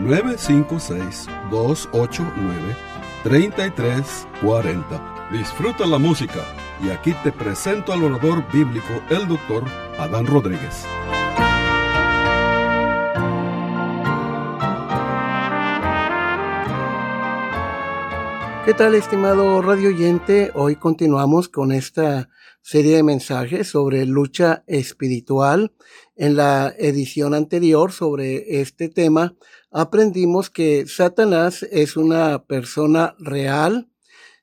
956-289-3340. Disfruta la música y aquí te presento al orador bíblico, el doctor Adán Rodríguez. ¿Qué tal, estimado radio oyente? Hoy continuamos con esta serie de mensajes sobre lucha espiritual. En la edición anterior sobre este tema aprendimos que Satanás es una persona real.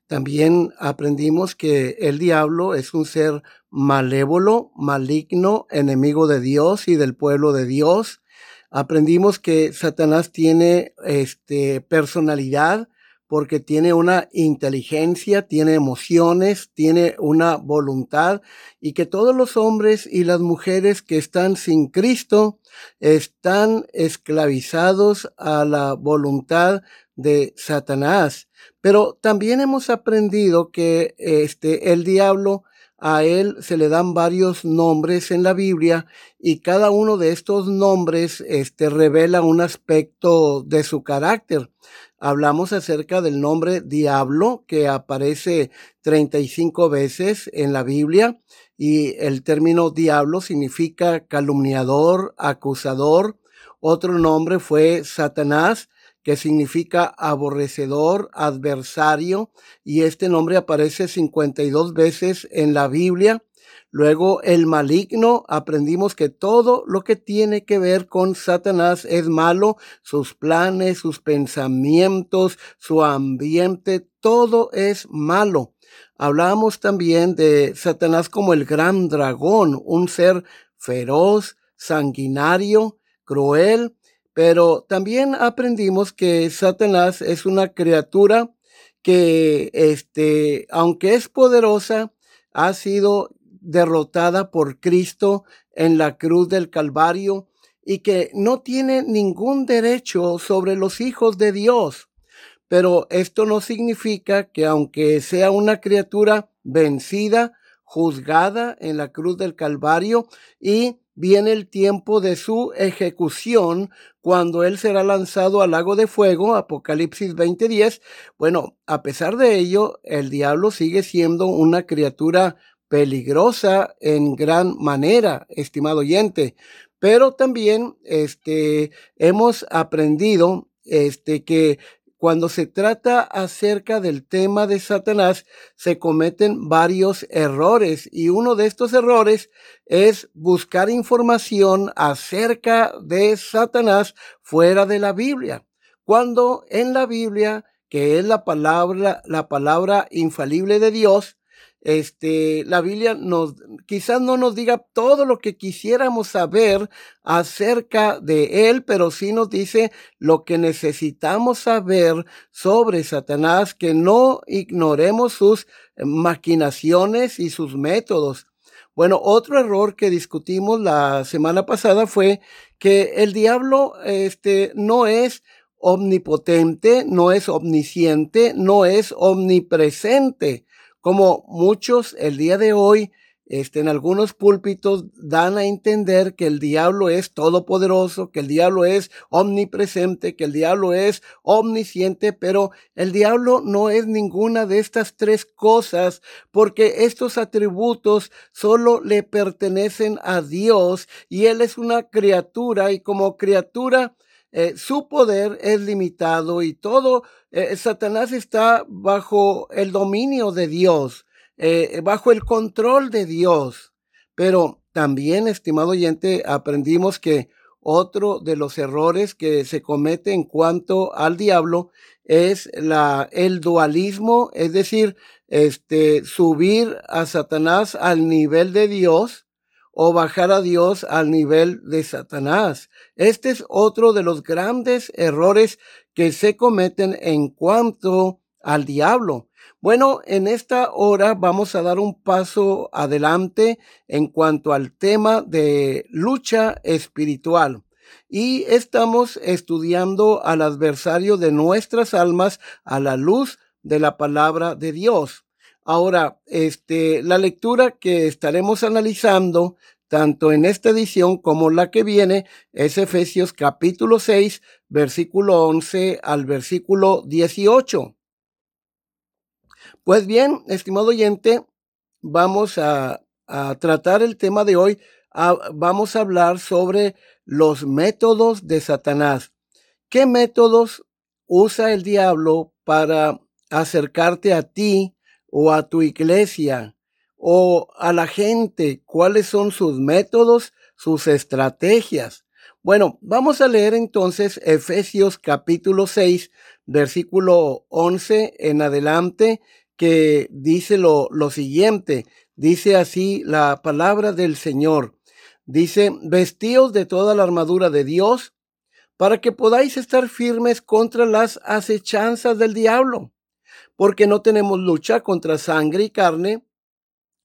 También aprendimos que el diablo es un ser malévolo, maligno, enemigo de Dios y del pueblo de Dios. Aprendimos que Satanás tiene este, personalidad, porque tiene una inteligencia, tiene emociones, tiene una voluntad y que todos los hombres y las mujeres que están sin Cristo están esclavizados a la voluntad de Satanás. Pero también hemos aprendido que este el diablo a él se le dan varios nombres en la Biblia y cada uno de estos nombres este, revela un aspecto de su carácter. Hablamos acerca del nombre diablo que aparece 35 veces en la Biblia y el término diablo significa calumniador, acusador. Otro nombre fue Satanás que significa aborrecedor, adversario, y este nombre aparece 52 veces en la Biblia. Luego el maligno, aprendimos que todo lo que tiene que ver con Satanás es malo, sus planes, sus pensamientos, su ambiente, todo es malo. Hablamos también de Satanás como el gran dragón, un ser feroz, sanguinario, cruel, pero también aprendimos que Satanás es una criatura que, este, aunque es poderosa, ha sido derrotada por Cristo en la cruz del Calvario y que no tiene ningún derecho sobre los hijos de Dios. Pero esto no significa que aunque sea una criatura vencida, juzgada en la cruz del Calvario y viene el tiempo de su ejecución cuando él será lanzado al lago de fuego, Apocalipsis 20:10. Bueno, a pesar de ello, el diablo sigue siendo una criatura peligrosa en gran manera, estimado oyente. Pero también este, hemos aprendido este, que cuando se trata acerca del tema de Satanás, se cometen varios errores y uno de estos errores es buscar información acerca de Satanás fuera de la Biblia. Cuando en la Biblia, que es la palabra, la palabra infalible de Dios, este, la Biblia nos, quizás no nos diga todo lo que quisiéramos saber acerca de él, pero sí nos dice lo que necesitamos saber sobre Satanás, que no ignoremos sus maquinaciones y sus métodos. Bueno, otro error que discutimos la semana pasada fue que el diablo, este, no es omnipotente, no es omnisciente, no es omnipresente como muchos el día de hoy este, en algunos púlpitos dan a entender que el diablo es todopoderoso, que el diablo es omnipresente, que el diablo es omnisciente, pero el diablo no es ninguna de estas tres cosas, porque estos atributos solo le pertenecen a Dios y Él es una criatura y como criatura eh, su poder es limitado y todo, eh, Satanás está bajo el dominio de Dios, eh, bajo el control de Dios. Pero también, estimado oyente, aprendimos que otro de los errores que se comete en cuanto al diablo es la, el dualismo, es decir, este, subir a Satanás al nivel de Dios o bajar a Dios al nivel de Satanás. Este es otro de los grandes errores que se cometen en cuanto al diablo. Bueno, en esta hora vamos a dar un paso adelante en cuanto al tema de lucha espiritual. Y estamos estudiando al adversario de nuestras almas a la luz de la palabra de Dios. Ahora, este, la lectura que estaremos analizando tanto en esta edición como la que viene es Efesios capítulo 6, versículo 11 al versículo 18. Pues bien, estimado oyente, vamos a, tratar el tema de hoy. vamos a hablar sobre los métodos de Satanás. ¿Qué métodos usa el diablo para acercarte a ti o a tu iglesia o a la gente? ¿Cuáles son sus métodos, sus estrategias? Bueno, vamos a leer entonces Efesios capítulo 6, versículo 11 en adelante que dice lo, lo siguiente, dice así la palabra del Señor. Dice, vestíos de toda la armadura de Dios para que podáis estar firmes contra las acechanzas del diablo, porque no tenemos lucha contra sangre y carne,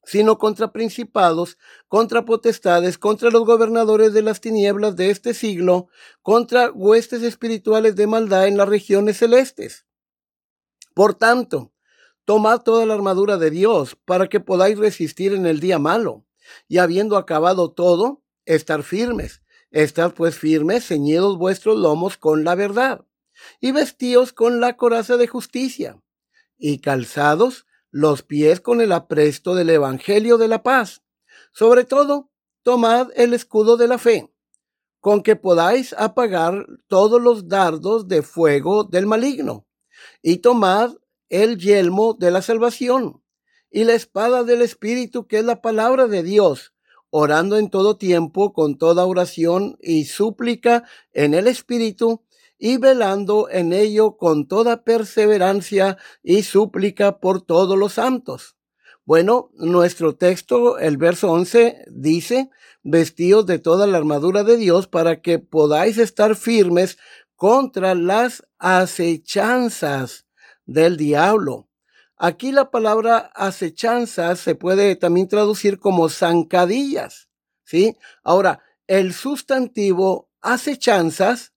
sino contra principados, contra potestades, contra los gobernadores de las tinieblas de este siglo, contra huestes espirituales de maldad en las regiones celestes. Por tanto, Tomad toda la armadura de Dios para que podáis resistir en el día malo, y habiendo acabado todo, estar firmes. Estad pues firmes, ceñidos vuestros lomos con la verdad, y vestíos con la coraza de justicia, y calzados los pies con el apresto del Evangelio de la paz. Sobre todo, tomad el escudo de la fe, con que podáis apagar todos los dardos de fuego del maligno, y tomad el yelmo de la salvación y la espada del Espíritu, que es la palabra de Dios, orando en todo tiempo con toda oración y súplica en el Espíritu, y velando en ello con toda perseverancia y súplica por todos los santos. Bueno, nuestro texto, el verso 11, dice, vestidos de toda la armadura de Dios para que podáis estar firmes contra las acechanzas del diablo. Aquí la palabra acechanza se puede también traducir como zancadillas, ¿sí? Ahora, el sustantivo acechanzas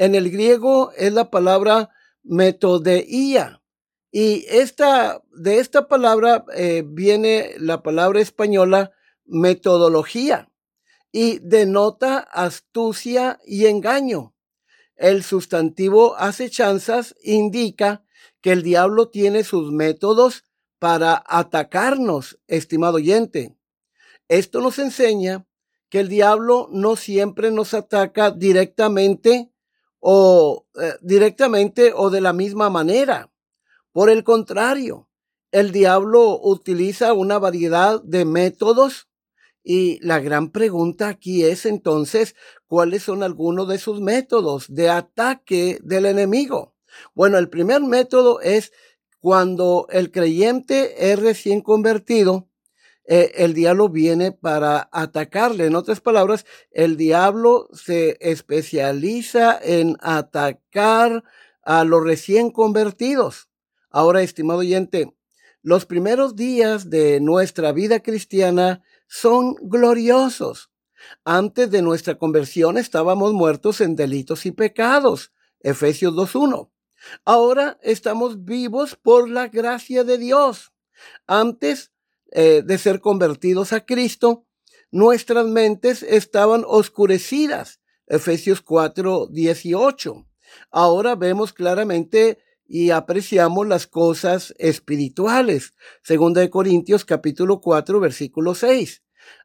en el griego es la palabra metodeía. Y esta, de esta palabra eh, viene la palabra española metodología y denota astucia y engaño. El sustantivo acechanzas indica que el diablo tiene sus métodos para atacarnos, estimado oyente. Esto nos enseña que el diablo no siempre nos ataca directamente o eh, directamente o de la misma manera. Por el contrario, el diablo utiliza una variedad de métodos y la gran pregunta aquí es entonces, ¿cuáles son algunos de sus métodos de ataque del enemigo? Bueno, el primer método es cuando el creyente es recién convertido, eh, el diablo viene para atacarle. En otras palabras, el diablo se especializa en atacar a los recién convertidos. Ahora, estimado oyente, los primeros días de nuestra vida cristiana son gloriosos. Antes de nuestra conversión estábamos muertos en delitos y pecados. Efesios 2.1. Ahora estamos vivos por la gracia de Dios. Antes eh, de ser convertidos a Cristo, nuestras mentes estaban oscurecidas. Efesios 4, 18. Ahora vemos claramente y apreciamos las cosas espirituales. Segunda de Corintios capítulo 4 versículo 6.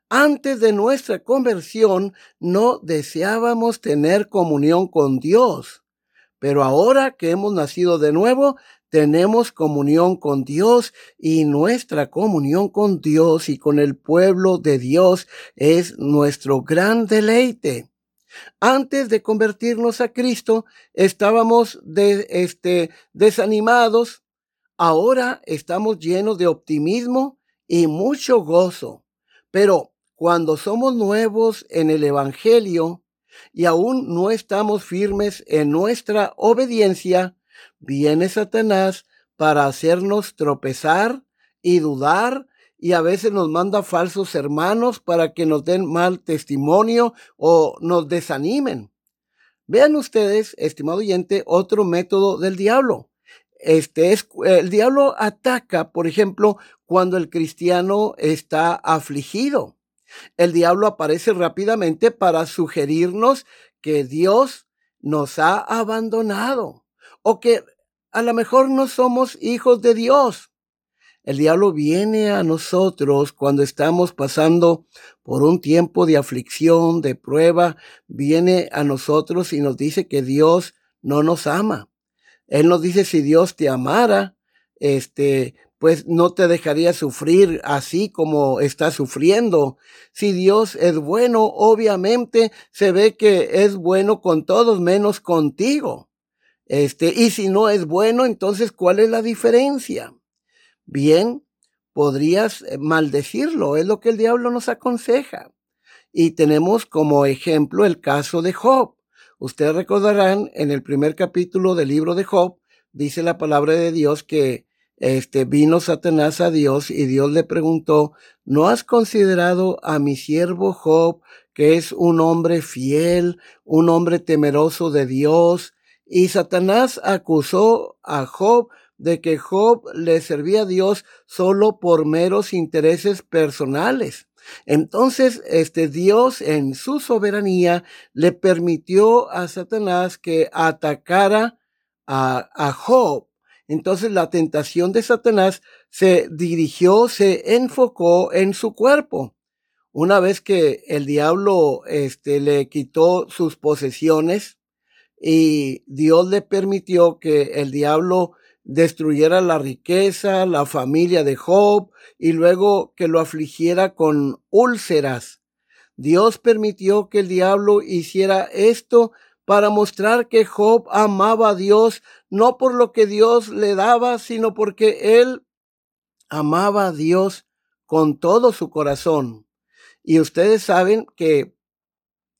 Antes de nuestra conversión no deseábamos tener comunión con Dios. Pero ahora que hemos nacido de nuevo, tenemos comunión con Dios y nuestra comunión con Dios y con el pueblo de Dios es nuestro gran deleite. Antes de convertirnos a Cristo, estábamos de, este, desanimados. Ahora estamos llenos de optimismo y mucho gozo. Pero cuando somos nuevos en el Evangelio y aún no estamos firmes en nuestra obediencia, viene Satanás para hacernos tropezar y dudar y a veces nos manda falsos hermanos para que nos den mal testimonio o nos desanimen. Vean ustedes, estimado oyente, otro método del diablo. Este es, el diablo ataca, por ejemplo, cuando el cristiano está afligido. El diablo aparece rápidamente para sugerirnos que Dios nos ha abandonado o que a lo mejor no somos hijos de Dios. El diablo viene a nosotros cuando estamos pasando por un tiempo de aflicción, de prueba, viene a nosotros y nos dice que Dios no nos ama. Él nos dice si Dios te amara, este, pues no te dejaría sufrir así como está sufriendo. Si Dios es bueno, obviamente se ve que es bueno con todos menos contigo. Este, y si no es bueno, entonces ¿cuál es la diferencia? Bien, podrías eh, maldecirlo, es lo que el diablo nos aconseja. Y tenemos como ejemplo el caso de Job. Ustedes recordarán en el primer capítulo del libro de Job, dice la palabra de Dios que este vino Satanás a Dios y Dios le preguntó, ¿no has considerado a mi siervo Job, que es un hombre fiel, un hombre temeroso de Dios? Y Satanás acusó a Job de que Job le servía a Dios solo por meros intereses personales. Entonces, este Dios en su soberanía le permitió a Satanás que atacara a, Job. Entonces la tentación de Satanás se dirigió, se enfocó en su cuerpo. Una vez que el diablo este, le quitó sus posesiones y Dios le permitió que el diablo destruyera la riqueza, la familia de Job y luego que lo afligiera con úlceras. Dios permitió que el diablo hiciera esto para mostrar que Job amaba a Dios, no por lo que Dios le daba, sino porque él amaba a Dios con todo su corazón. Y ustedes saben que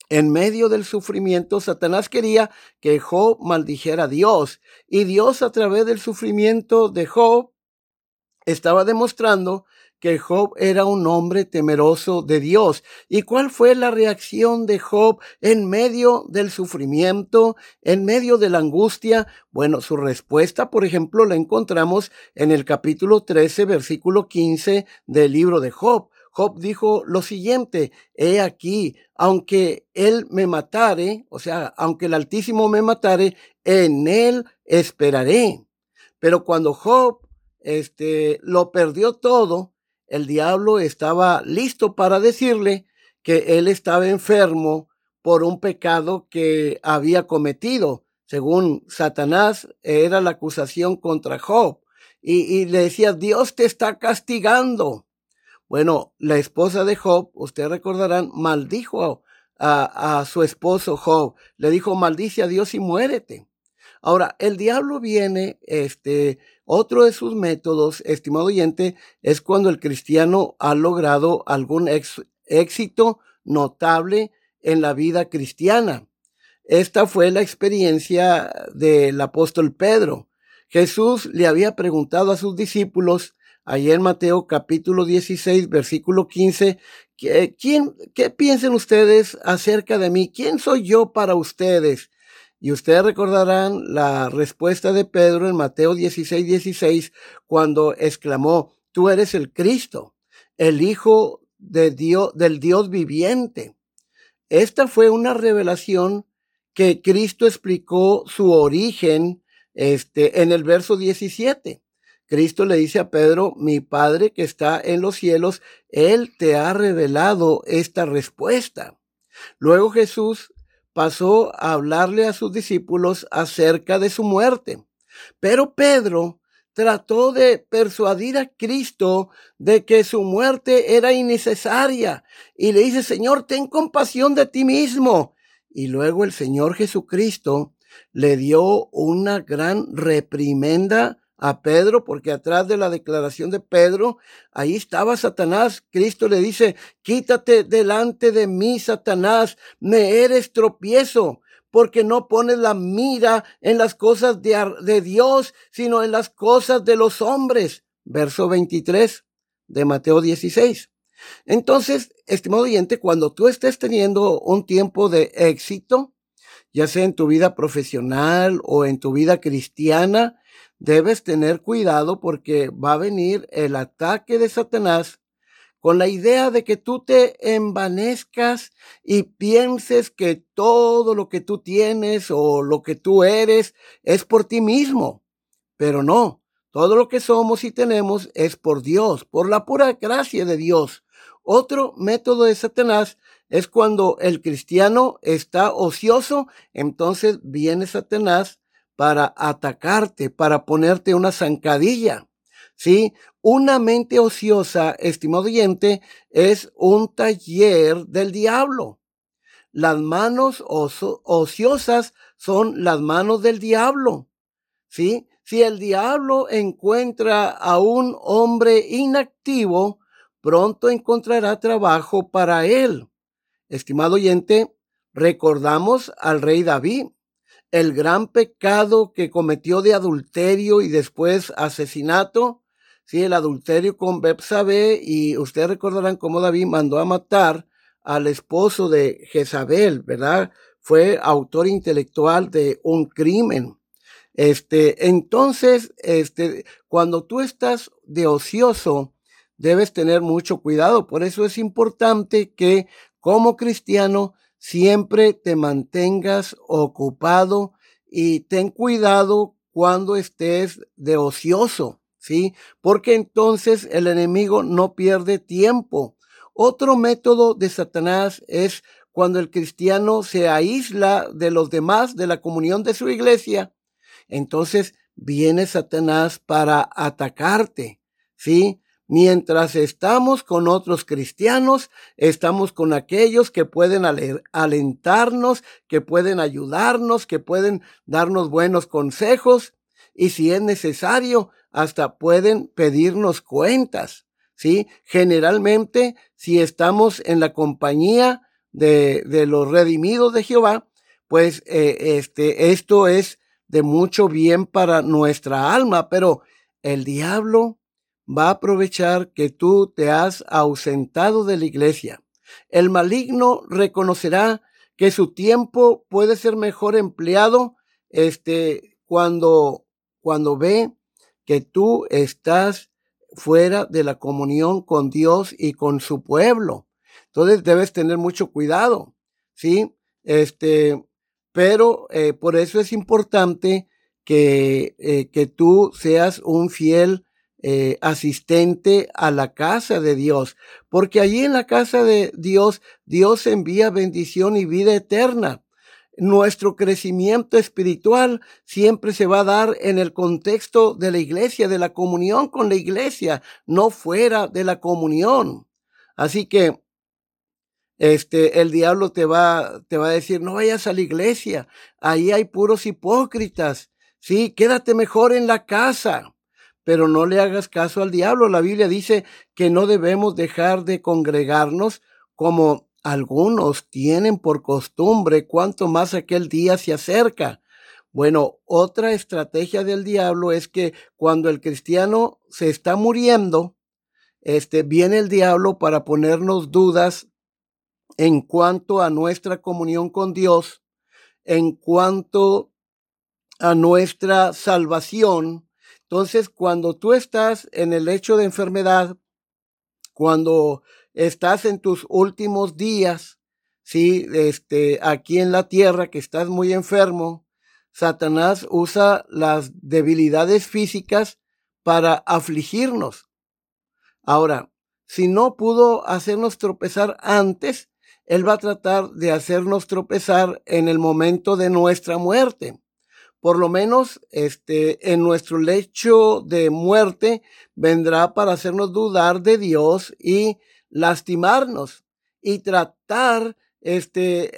en medio del sufrimiento, Satanás quería que Job maldijera a Dios. Y Dios a través del sufrimiento de Job estaba demostrando que Job era un hombre temeroso de Dios. ¿Y cuál fue la reacción de Job en medio del sufrimiento, en medio de la angustia? Bueno, su respuesta, por ejemplo, la encontramos en el capítulo 13, versículo 15 del libro de Job. Job dijo lo siguiente, he aquí, aunque él me matare, o sea, aunque el Altísimo me matare, en él esperaré. Pero cuando Job este, lo perdió todo, el diablo estaba listo para decirle que él estaba enfermo por un pecado que había cometido. Según Satanás, era la acusación contra Job. Y, y le decía, Dios te está castigando. Bueno, la esposa de Job, ustedes recordarán, maldijo a, a, su esposo Job. Le dijo, maldice a Dios y muérete. Ahora, el diablo viene, este, otro de sus métodos, estimado oyente, es cuando el cristiano ha logrado algún éxito notable en la vida cristiana. Esta fue la experiencia del apóstol Pedro. Jesús le había preguntado a sus discípulos En Mateo capítulo 16, versículo 15, ¿quién, ¿qué piensen ustedes acerca de mí? ¿Quién soy yo para ustedes? Y ustedes recordarán la respuesta de Pedro en Mateo 16, 16, cuando exclamó, tú eres el Cristo, el Hijo de Dios, del Dios viviente. Esta fue una revelación que Cristo explicó su origen este, en el verso 17. Cristo le dice a Pedro, mi Padre que está en los cielos, Él te ha revelado esta respuesta. Luego Jesús pasó a hablarle a sus discípulos acerca de su muerte. Pero Pedro trató de persuadir a Cristo de que su muerte era innecesaria y le dice, Señor, ten compasión de ti mismo. Y luego el Señor Jesucristo le dio una gran reprimenda a Pedro, porque atrás de la declaración de Pedro, ahí estaba Satanás. Cristo le dice, quítate delante de mí, Satanás, me eres tropiezo, porque no pones la mira en las cosas de, de Dios, sino en las cosas de los hombres. Verso 23 de Mateo 16. Entonces, estimado oyente, cuando tú estés teniendo un tiempo de éxito, ya sea en tu vida profesional o en tu vida cristiana, debes tener cuidado porque va a venir el ataque de Satanás con la idea de que tú te envanezcas y pienses que todo lo que tú tienes o lo que tú eres es por ti mismo. Pero no, todo lo que somos y tenemos es por Dios, por la pura gracia de Dios. Otro método de Satanás es cuando el cristiano está ocioso, entonces viene Satanás para atacarte, para ponerte una zancadilla. ¿Sí? Una mente ociosa, estimado oyente, es un taller del diablo. Las manos ociosas son las manos del diablo. ¿Sí? Si el diablo encuentra a un hombre inactivo, pronto encontrará trabajo para él. Estimado oyente, recordamos al rey David el gran pecado que cometió de adulterio y después asesinato, sí, el adulterio con Bepsabe y ustedes recordarán cómo David mandó a matar al esposo de Jezabel, ¿verdad? Fue autor intelectual de un crimen. Este, entonces, este, cuando tú estás de ocioso, debes tener mucho cuidado. Por eso es importante que como cristiano siempre te mantengas ocupado y ten cuidado cuando estés de ocioso, ¿sí? Porque entonces el enemigo no pierde tiempo. Otro método de Satanás es cuando el cristiano se aísla de los demás, de la comunión de su iglesia, entonces viene Satanás para atacarte, ¿sí? Mientras estamos con otros cristianos, estamos con aquellos que pueden alentarnos, que pueden ayudarnos, que pueden darnos buenos consejos y si es necesario, hasta pueden pedirnos cuentas. ¿Sí? Generalmente, si estamos en la compañía de, de los redimidos de Jehová, pues eh, este, esto es de mucho bien para nuestra alma, pero el diablo va a aprovechar que tú te has ausentado de la iglesia. El maligno reconocerá que su tiempo puede ser mejor empleado este, cuando, cuando ve que tú estás fuera de la comunión con Dios y con su pueblo. Entonces debes tener mucho cuidado, ¿sí? Este, pero eh, por eso es importante que, eh, que tú seas un fiel eh, asistente a la casa de Dios, porque allí en la casa de Dios, Dios envía bendición y vida eterna. Nuestro crecimiento espiritual siempre se va a dar en el contexto de la iglesia, de la comunión con la iglesia, no fuera de la comunión. Así que este, el diablo te va, te va a decir, no vayas a la iglesia, ahí hay puros hipócritas, sí, quédate mejor en la casa pero no le hagas caso al diablo. La Biblia dice que no debemos dejar de congregarnos como algunos tienen por costumbre, cuanto más aquel día se acerca. Bueno, otra estrategia del diablo es que cuando el cristiano se está muriendo, este, viene el diablo para ponernos dudas en cuanto a nuestra comunión con Dios, en cuanto a nuestra salvación, entonces, cuando tú estás en el hecho de enfermedad, cuando estás en tus últimos días, sí, este, aquí en la tierra, que estás muy enfermo, Satanás usa las debilidades físicas para afligirnos. Ahora, si no pudo hacernos tropezar antes, Él va a tratar de hacernos tropezar en el momento de nuestra muerte por lo menos este, en nuestro lecho de muerte, vendrá para hacernos dudar de Dios y lastimarnos y tratar, este,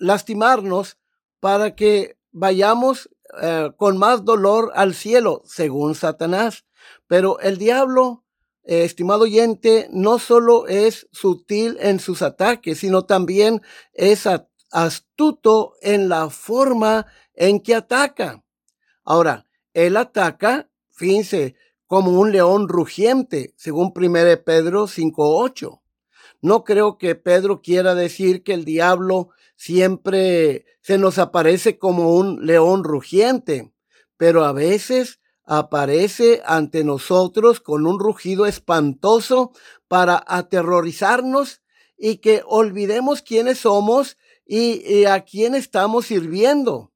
lastimarnos para que vayamos eh, con más dolor al cielo, según Satanás. Pero el diablo, eh, estimado oyente, no solo es sutil en sus ataques, sino también es astuto en la forma en que ataca. Ahora, él ataca, fíjense, como un león rugiente, según 1 Pedro 5.8. No creo que Pedro quiera decir que el diablo siempre se nos aparece como un león rugiente, pero a veces aparece ante nosotros con un rugido espantoso para aterrorizarnos y que olvidemos quiénes somos y, a quién estamos sirviendo.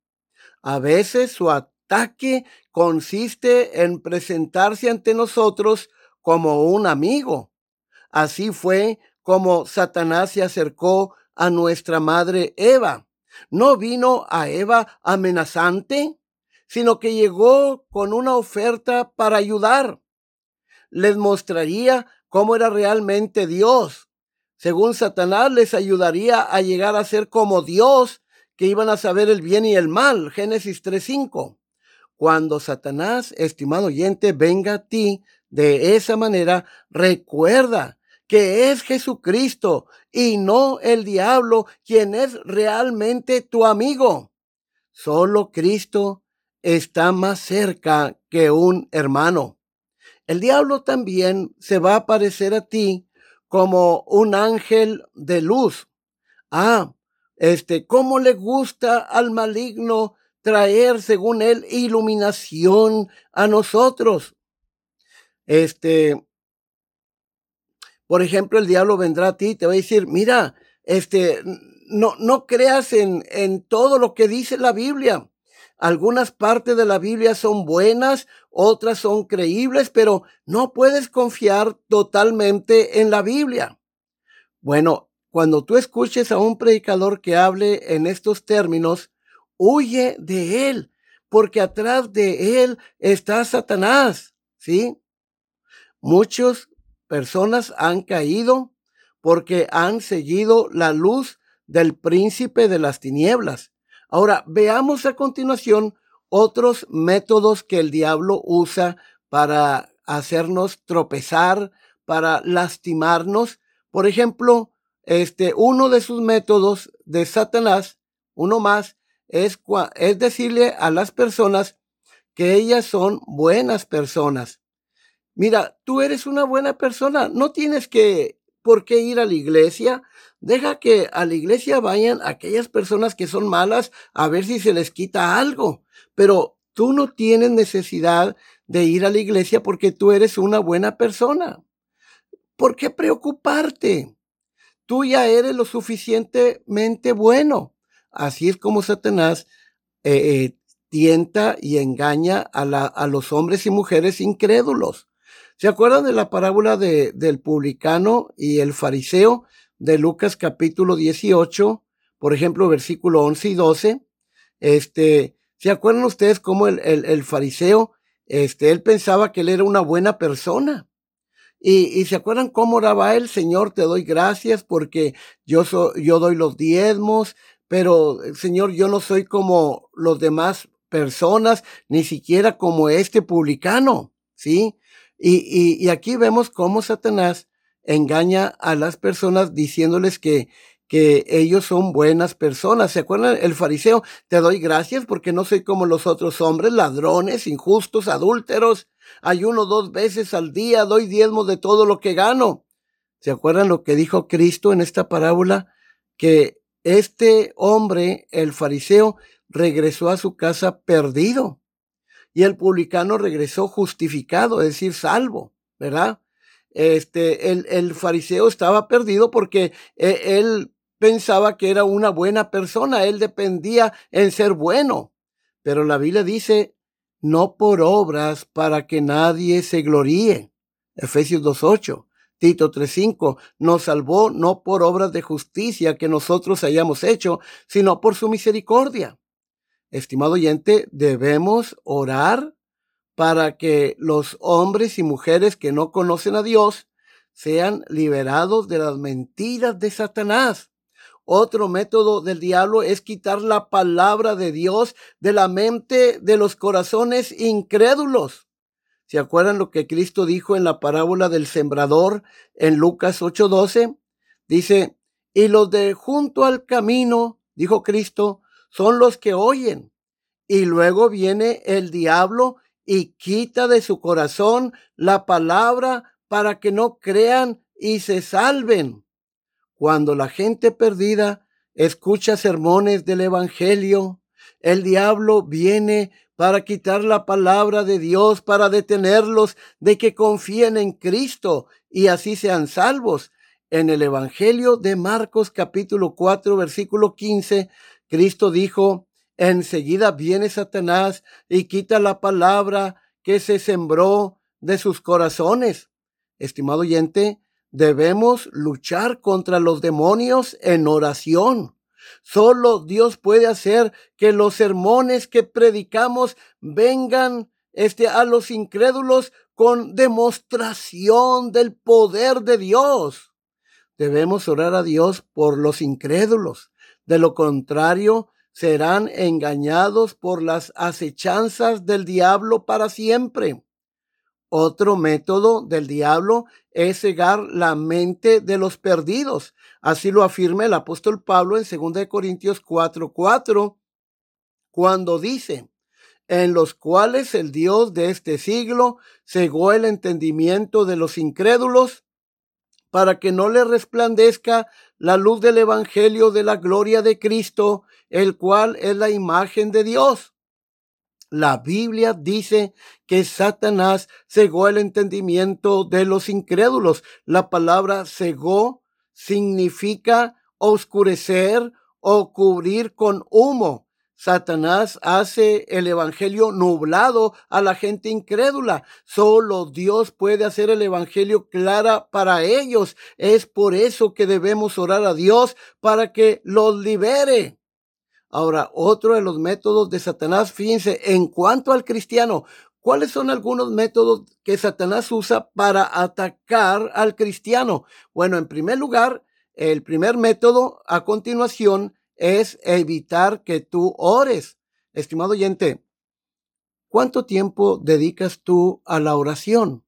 A veces su ataque consiste en presentarse ante nosotros como un amigo. Así fue como Satanás se acercó a nuestra madre Eva. No vino a Eva amenazante, sino que llegó con una oferta para ayudar. Les mostraría cómo era realmente Dios. Según Satanás, les ayudaría a llegar a ser como Dios, que iban a saber el bien y el mal. Génesis 3.5. Cuando Satanás, estimado oyente, venga a ti de esa manera, recuerda que es Jesucristo y no el diablo quien es realmente tu amigo. Solo Cristo está más cerca que un hermano. El diablo también se va a aparecer a ti como un ángel de luz. Ah, este, cómo le gusta al maligno traer, según él, iluminación a nosotros. Este, por ejemplo, el diablo vendrá a ti y te va a decir, mira, este, no, no creas en, en todo lo que dice la Biblia. Algunas partes de la Biblia son buenas, otras son creíbles, pero no puedes confiar totalmente en la Biblia. Bueno, cuando tú escuches a un predicador que hable en estos términos, huye de él, porque atrás de él está Satanás, ¿sí? Muchos personas han caído porque han seguido la luz del príncipe de las tinieblas. Ahora, veamos a continuación otros métodos que el diablo usa para hacernos tropezar, para lastimarnos. Por ejemplo, este, uno de sus métodos de Satanás, uno más, es, es decirle a las personas que ellas son buenas personas mira, tú eres una buena persona, no tienes que por qué ir a la iglesia. Deja que a la iglesia vayan aquellas personas que son malas a ver si se les quita algo. Pero tú no tienes necesidad de ir a la iglesia porque tú eres una buena persona. ¿Por qué preocuparte? Tú ya eres lo suficientemente bueno. Así es como Satanás eh, eh, tienta y engaña a, a los hombres y mujeres incrédulos. ¿Se acuerdan de la parábola de, del publicano y el fariseo de Lucas capítulo 18, por ejemplo, versículo 11 y 12? Este, ¿se acuerdan ustedes cómo el, el, fariseo, este, él pensaba que él era una buena persona? Y, y, se acuerdan cómo oraba él, Señor, te doy gracias porque yo, yo doy los diezmos, pero Señor, yo no soy como los demás personas, ni siquiera como este publicano, ¿sí? Y, aquí vemos cómo Satanás engaña a las personas diciéndoles que, que ellos son buenas personas. ¿Se acuerdan? El fariseo, te doy gracias porque no soy como los otros hombres, ladrones, injustos, adúlteros. Ayuno dos veces al día, doy diezmo de todo lo que gano. ¿Se acuerdan lo que dijo Cristo en esta parábola? Que este hombre, el fariseo, regresó a su casa perdido y el publicano regresó justificado, es decir, salvo, ¿verdad? Este, el, el fariseo estaba perdido porque e, él pensaba que era una buena persona, él dependía en ser bueno. Pero la Biblia dice, no por obras para que nadie se gloríe. Efesios 2.8. Tito 3.5 nos salvó no por obras de justicia que nosotros hayamos hecho, sino por su misericordia estimado oyente, debemos orar para que los hombres y mujeres que no conocen a Dios sean liberados de las mentiras de Satanás. Otro método del diablo es quitar la palabra de Dios de la mente de los corazones incrédulos. ¿Se acuerdan lo que Cristo dijo en la parábola del sembrador en Lucas 8:12? Dice, y los de junto al camino, dijo Cristo, son los que oyen. Y luego viene el diablo y quita de su corazón la palabra para que no crean y se salven. Cuando la gente perdida escucha sermones del Evangelio, el diablo viene para quitar la palabra de Dios, para detenerlos de que confíen en Cristo y así sean salvos. En el Evangelio de Marcos capítulo 4 versículo 15, Cristo dijo, enseguida viene Satanás y quita la palabra que se sembró de sus corazones. Estimado oyente, Debemos luchar contra los demonios en oración. Solo Dios puede hacer que los sermones que predicamos vengan este, a los incrédulos con demostración del poder de Dios. Debemos orar a Dios por los incrédulos. De lo contrario, serán engañados por las acechanzas del diablo para siempre. Otro método del diablo es cegar la mente de los perdidos. Así lo afirma el apóstol Pablo en 2 Corintios 4:4, 4, cuando dice, en los cuales el Dios de este siglo cegó el entendimiento de los incrédulos para que no le resplandezca la luz del Evangelio de la gloria de Cristo, el cual es la imagen de Dios. La Biblia dice que Satanás cegó el entendimiento de los incrédulos. La palabra cegó significa oscurecer o cubrir con humo. Satanás hace el evangelio nublado a la gente incrédula. Solo Dios puede hacer el evangelio clara para ellos. Es por eso que debemos orar a Dios para que los libere. Ahora, otro de los métodos de Satanás, fíjense, en cuanto al cristiano, ¿cuáles son algunos métodos que Satanás usa para atacar al cristiano? Bueno, en primer lugar, el primer método a continuación es evitar que tú ores. Estimado oyente, ¿cuánto tiempo dedicas tú a la oración?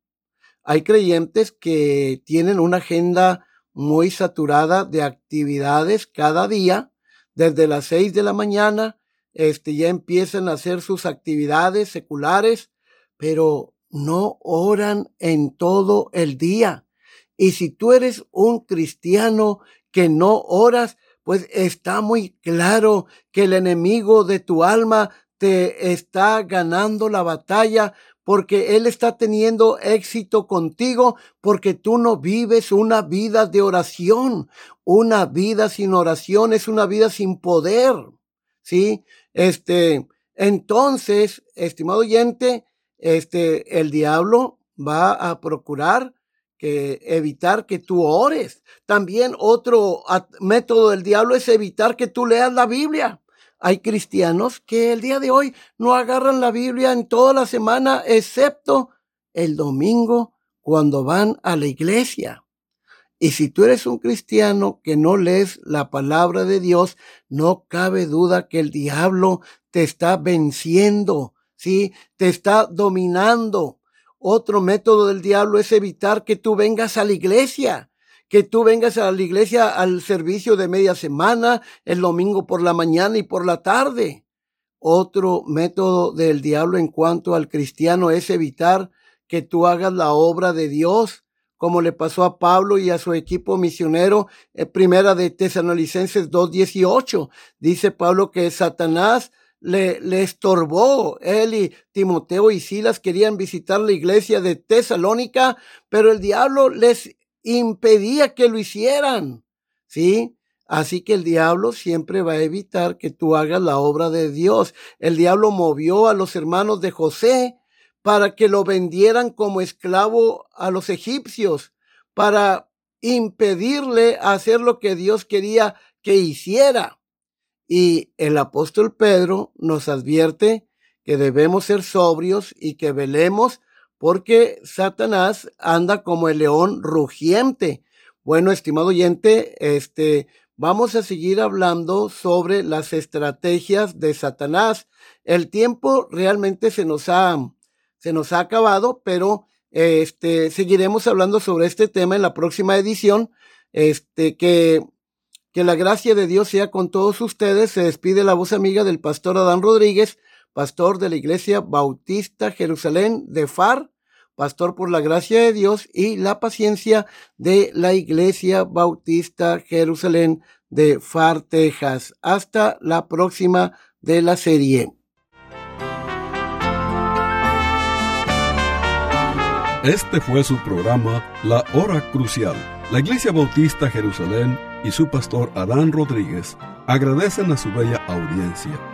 Hay creyentes que tienen una agenda muy saturada de actividades cada día desde las seis de la mañana, este, ya empiezan a hacer sus actividades seculares, pero no oran en todo el día. Y si tú eres un cristiano que no oras, pues está muy claro que el enemigo de tu alma te está ganando la batalla porque Él está teniendo éxito contigo, porque tú no vives una vida de oración. Una vida sin oración es una vida sin poder. ¿Sí? Este, entonces, estimado oyente, este, el diablo va a procurar que evitar que tú ores. También otro método del diablo es evitar que tú leas la Biblia. Hay cristianos que el día de hoy no agarran la Biblia en toda la semana, excepto el domingo cuando van a la iglesia. Y si tú eres un cristiano que no lees la palabra de Dios, no cabe duda que el diablo te está venciendo, ¿sí? Te está dominando. Otro método del diablo es evitar que tú vengas a la iglesia que tú vengas a la iglesia al servicio de media semana, el domingo por la mañana y por la tarde. Otro método del diablo en cuanto al cristiano es evitar que tú hagas la obra de Dios, como le pasó a Pablo y a su equipo misionero, en primera de Tesalonicenses 2.18. Dice Pablo que Satanás le, le, estorbó. Él y Timoteo y Silas querían visitar la iglesia de Tesalónica, pero el diablo les impedía que lo hicieran. ¿Sí? Así que el diablo siempre va a evitar que tú hagas la obra de Dios. El diablo movió a los hermanos de José para que lo vendieran como esclavo a los egipcios, para impedirle hacer lo que Dios quería que hiciera. Y el apóstol Pedro nos advierte que debemos ser sobrios y que velemos porque Satanás anda como el león rugiente. Bueno, estimado oyente, este, vamos a seguir hablando sobre las estrategias de Satanás. El tiempo realmente se nos ha, se nos ha acabado, pero este, seguiremos hablando sobre este tema en la próxima edición. Este, que, que la gracia de Dios sea con todos ustedes. Se despide la voz amiga del pastor Adán Rodríguez, pastor de la Iglesia Bautista Jerusalén de FAR pastor por la gracia de Dios y la paciencia de la Iglesia Bautista Jerusalén de Far, Texas. Hasta la próxima de la serie. Este fue su programa La Hora Crucial. La Iglesia Bautista Jerusalén y su pastor Adán Rodríguez agradecen a su bella audiencia